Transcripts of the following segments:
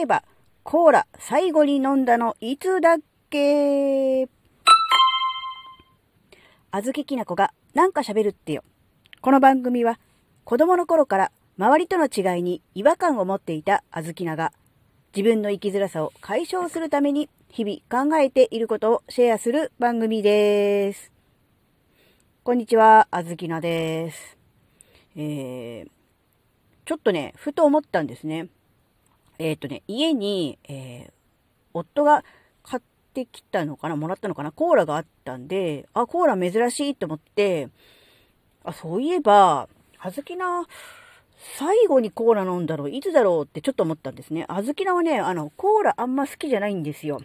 えば、コーラ最後に飲んだのいつだっけ？あずききなこがなんか喋るってよ。この番組は子供の頃から周りとの違いに違和感を持っていたあずきなが自分の生きづらさを解消するために日々考えていることをシェアする番組です。こんにちは、あずきなです。えー、ちょっとね、ふと思ったんですね。えっ、ー、とね、家に、えー、夫が買ってきたのかなもらったのかなコーラがあったんで、あ、コーラ珍しいと思って、あ、そういえば、あずきな、最後にコーラ飲んだろういつだろうってちょっと思ったんですね。あずきなはね、あの、コーラあんま好きじゃないんですよ。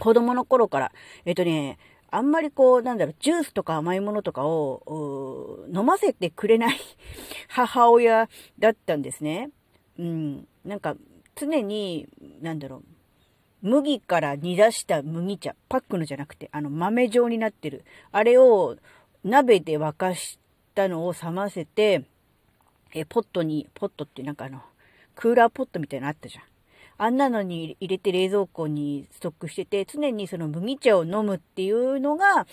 子供の頃から。えっ、とね、あんまりこう、なんだろう、ジュースとか甘いものとかを、飲ませてくれない 母親だったんですね。うん。なんか、常に、なんだろう、麦から煮出した麦茶、パックのじゃなくて、あの豆状になってる。あれを鍋で沸かしたのを冷ませて、え、ポットに、ポットってなんかあの、クーラーポットみたいなのあったじゃん。あんなのに入れて冷蔵庫にストックしてて、常にその麦茶を飲むっていうのが、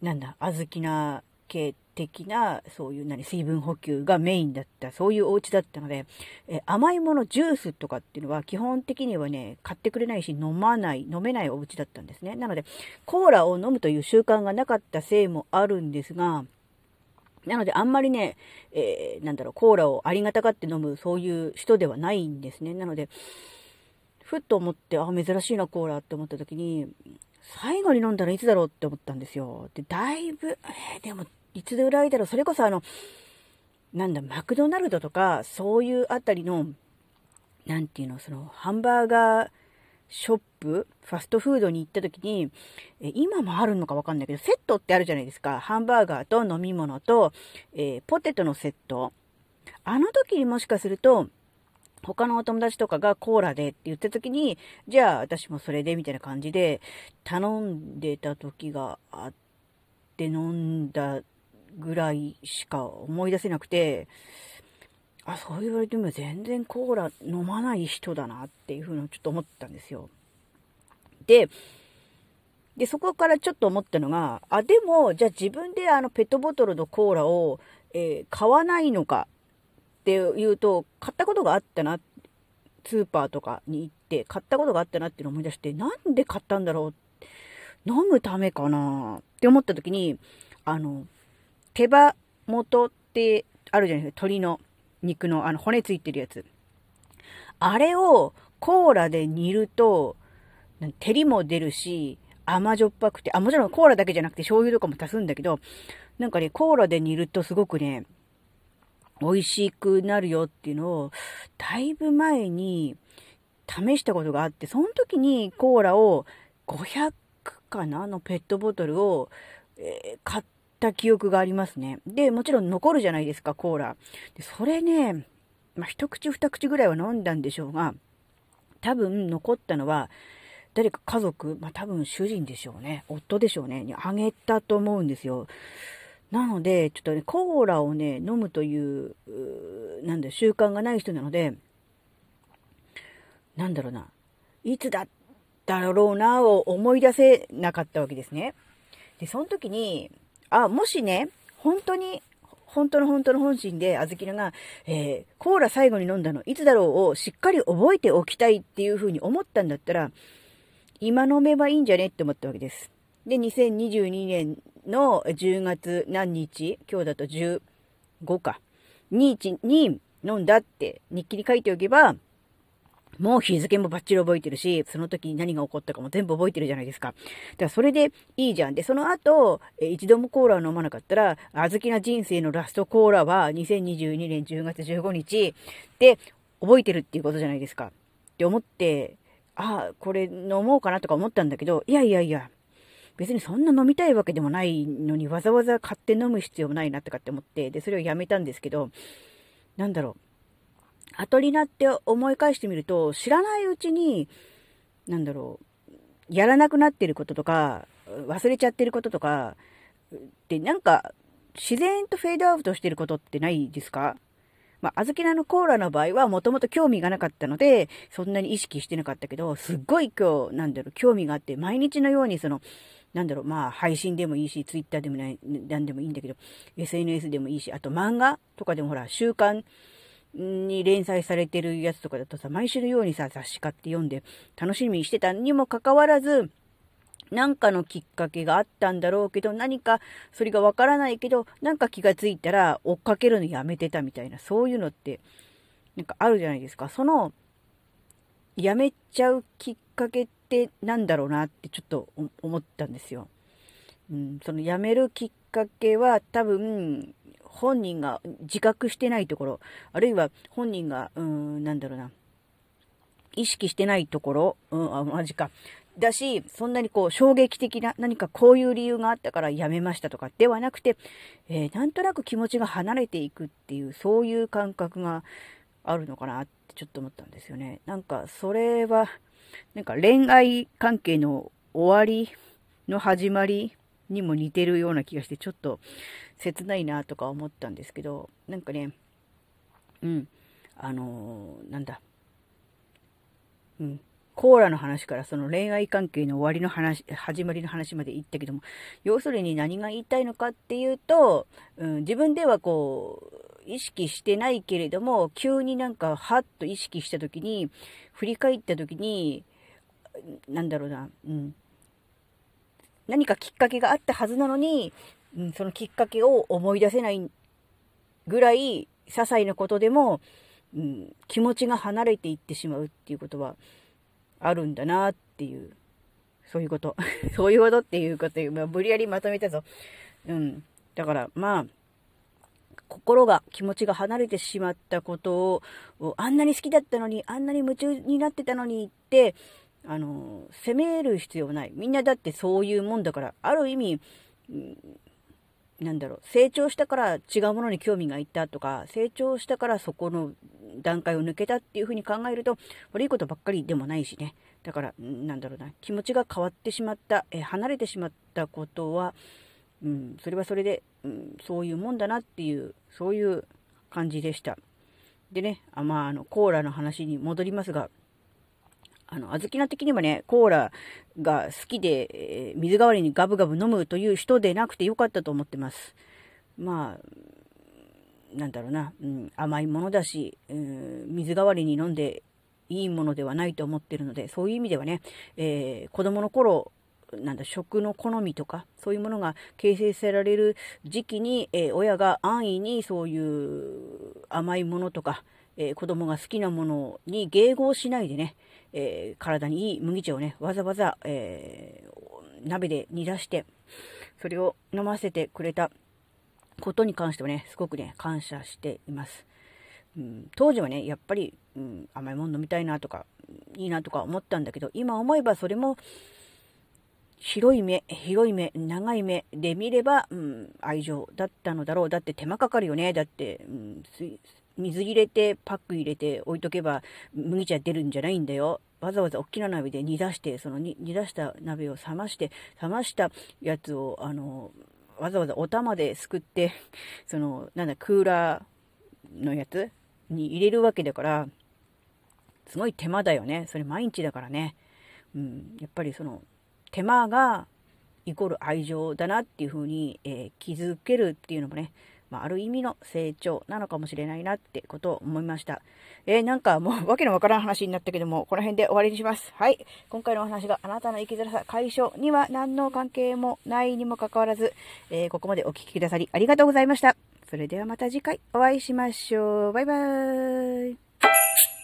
なんだ、小豆な系的な、そういう何、水分補給がメインだった、そういうお家だったので、え甘いもの、ジュースとかっていうのは基本的にはね、買ってくれないし、飲まない、飲めないお家だったんですね。なので、コーラを飲むという習慣がなかったせいもあるんですが、なので、あんまりね、えー、なんだろう、コーラをありがたがって飲む、そういう人ではないんですね。なので、ふっと思って、あ、珍しいな、コーラって思った時に、最後に飲んだらいつだろうって思ったんですよ。で、だいぶ、えー、でも、いつぐらいだろう。それこそあの、なんだ、マクドナルドとか、そういうあたりの、なんていうの、その、ハンバーガーショップ、ファストフードに行った時に、え今もあるのかわかんないけど、セットってあるじゃないですか。ハンバーガーと飲み物と、えー、ポテトのセット。あの時にもしかすると、他のお友達とかがコーラでって言った時に、じゃあ私もそれでみたいな感じで頼んでた時があって飲んだぐらいしか思い出せなくて、あ、そう言われても全然コーラ飲まない人だなっていうふうにちょっと思ったんですよ。で、で、そこからちょっと思ったのが、あ、でも、じゃあ自分であのペットボトルのコーラを、えー、買わないのかっていうと、買ったことがあったな、スーパーとかに行って買ったことがあったなっていうのを思い出して、なんで買ったんだろう飲むためかなって思った時に、あの、手羽元ってあるじゃないですか。鶏の肉のあの骨ついてるやつ。あれをコーラで煮ると、照りも出るし、甘じょっぱくて、あ、もちろんコーラだけじゃなくて醤油とかも足すんだけど、なんかね、コーラで煮るとすごくね、美味しくなるよっていうのを、だいぶ前に試したことがあって、その時にコーラを500かな？のペットボトルを、えー、買ってた記憶がありますね。で、もちろん残るじゃないですか、コーラ。で、それね、まあ、一口二口ぐらいは飲んだんでしょうが、多分残ったのは、誰か家族、まあ、多分主人でしょうね。夫でしょうね。にあげたと思うんですよ。なので、ちょっとね、コーラをね、飲むという、うなんだ、習慣がない人なので、なんだろうな、いつだったろうなを思い出せなかったわけですね。で、その時に、あ、もしね、本当に、本当の本当の本心で、あずきらが、えー、コーラ最後に飲んだの、いつだろうをしっかり覚えておきたいっていうふうに思ったんだったら、今飲めばいいんじゃねって思ったわけです。で、2022年の10月何日、今日だと15か、2日に飲んだって日記に書いておけば、もう日付もバッチリ覚えてるし、その時に何が起こったかも全部覚えてるじゃないですか。だからそれでいいじゃん。で、その後、え一度もコーラを飲まなかったら、あずきな人生のラストコーラは2022年10月15日で覚えてるっていうことじゃないですか。って思って、ああ、これ飲もうかなとか思ったんだけど、いやいやいや、別にそんな飲みたいわけでもないのにわざわざ買って飲む必要もないなとかって思って、で、それをやめたんですけど、なんだろう。後になって思い返してみると、知らないうちに、なんだろう、やらなくなってることとか、忘れちゃってることとか、で、なんか、自然とフェードアウトしてることってないですか？まあ、あずきなのコーラの場合はもともと興味がなかったので、そんなに意識してなかったけど、すっごい今日、なんだろう、興味があって、毎日のようにその、なんだろう、まあ、配信でもいいし、ツイッターでもない、なんでもいいんだけど、SNS でもいいし、あと漫画とかでもほら、週刊に連載されてるやつとかだとさ、毎週のようにさ、雑誌買って読んで、楽しみにしてたにもかかわらず、なんかのきっかけがあったんだろうけど、何かそれがわからないけど、なんか気がついたら追っかけるのやめてたみたいな、そういうのって、なんかあるじゃないですか。その、やめちゃうきっかけってなんだろうなってちょっと思ったんですよ。うん、そのやめるきっかけは多分、本人が自覚してないところ、あるいは本人が、うん、なんだろうな、意識してないところ、うん、あ、マジか。だし、そんなにこう衝撃的な何かこういう理由があったからやめましたとかではなくて、えー、なんとなく気持ちが離れていくっていう、そういう感覚があるのかなってちょっと思ったんですよね。なんかそれは、なんか恋愛関係の終わりの始まりにも似てるような気がして、ちょっと切ないなとか思ったんですけど、なんかね、うん、あのー、なんだ、うん、コーラの話からその恋愛関係の終わりの話、始まりの話まで言ったけども、要するに何が言いたいのかっていうと、うん、自分ではこう、意識してないけれども、急になんか、はっと意識した時に、振り返った時に、なんだろうな、うん。何かきっかけがあったはずなのに、うん、そのきっかけを思い出せないぐらい、些細なことでも、うん、気持ちが離れていってしまうっていうことは、あるんだなっていう、そういうこと。そういうことっていうことまあ、無理やりまとめたぞ。うん。だから、まあ、心が、気持ちが離れてしまったことを、あんなに好きだったのに、あんなに夢中になってたのにって、あの、責める必要ない。みんなだってそういうもんだから、ある意味、なんだろう、成長したから違うものに興味がいったとか、成長したからそこの段階を抜けたっていうふうに考えると、悪いことばっかりでもないしね。だから、なんだろうな、気持ちが変わってしまった、え離れてしまったことは、うん、それはそれで、うん、そういうもんだなっていう、そういう感じでした。でね、あまあ、あの、コーラの話に戻りますが、あの、あずきな的にはね、コーラが好きで、えー、水代わりにガブガブ飲むという人でなくてよかったと思ってます。まあ、なんだろうな、うん、甘いものだし、うん、水代わりに飲んでいいものではないと思ってるので、そういう意味ではね、えー、子供の頃、なんだ、食の好みとか、そういうものが形成される時期に、えー、親が安易にそういう甘いものとか、えー、子供が好きなものに迎合しないでね、えー、体にいい麦茶をね、わざわざ、えー、鍋で煮出して、それを飲ませてくれたことに関してはね、すごくね、感謝しています。うん、当時はね、やっぱり、うん、甘いもの飲みたいなとか、いいなとか思ったんだけど、今思えばそれも、広い目、広い目、長い目で見れば、うん、愛情だったのだろう。だって手間かかるよね。だって、うん、水入れて、パック入れて置いとけば麦茶出るんじゃないんだよ。わざわざ大きな鍋で煮出して、その煮出した鍋を冷まして、冷ましたやつを、あの、わざわざお玉ですくって、その、なんだ、クーラーのやつに入れるわけだから、すごい手間だよね。それ毎日だからね。うん、やっぱりその、手間がイコール愛情だなっていう風に、えー、気づけるっていうのもね、まあ、ある意味の成長なのかもしれないなってことを思いました。えー、なんかもうわけのわからん話になったけども、この辺で終わりにします。はい。今回のお話があなたの生きづらさ解消には何の関係もないにもかかわらず、えー、ここまでお聴きくださりありがとうございました。それではまた次回お会いしましょう。バイバーイ。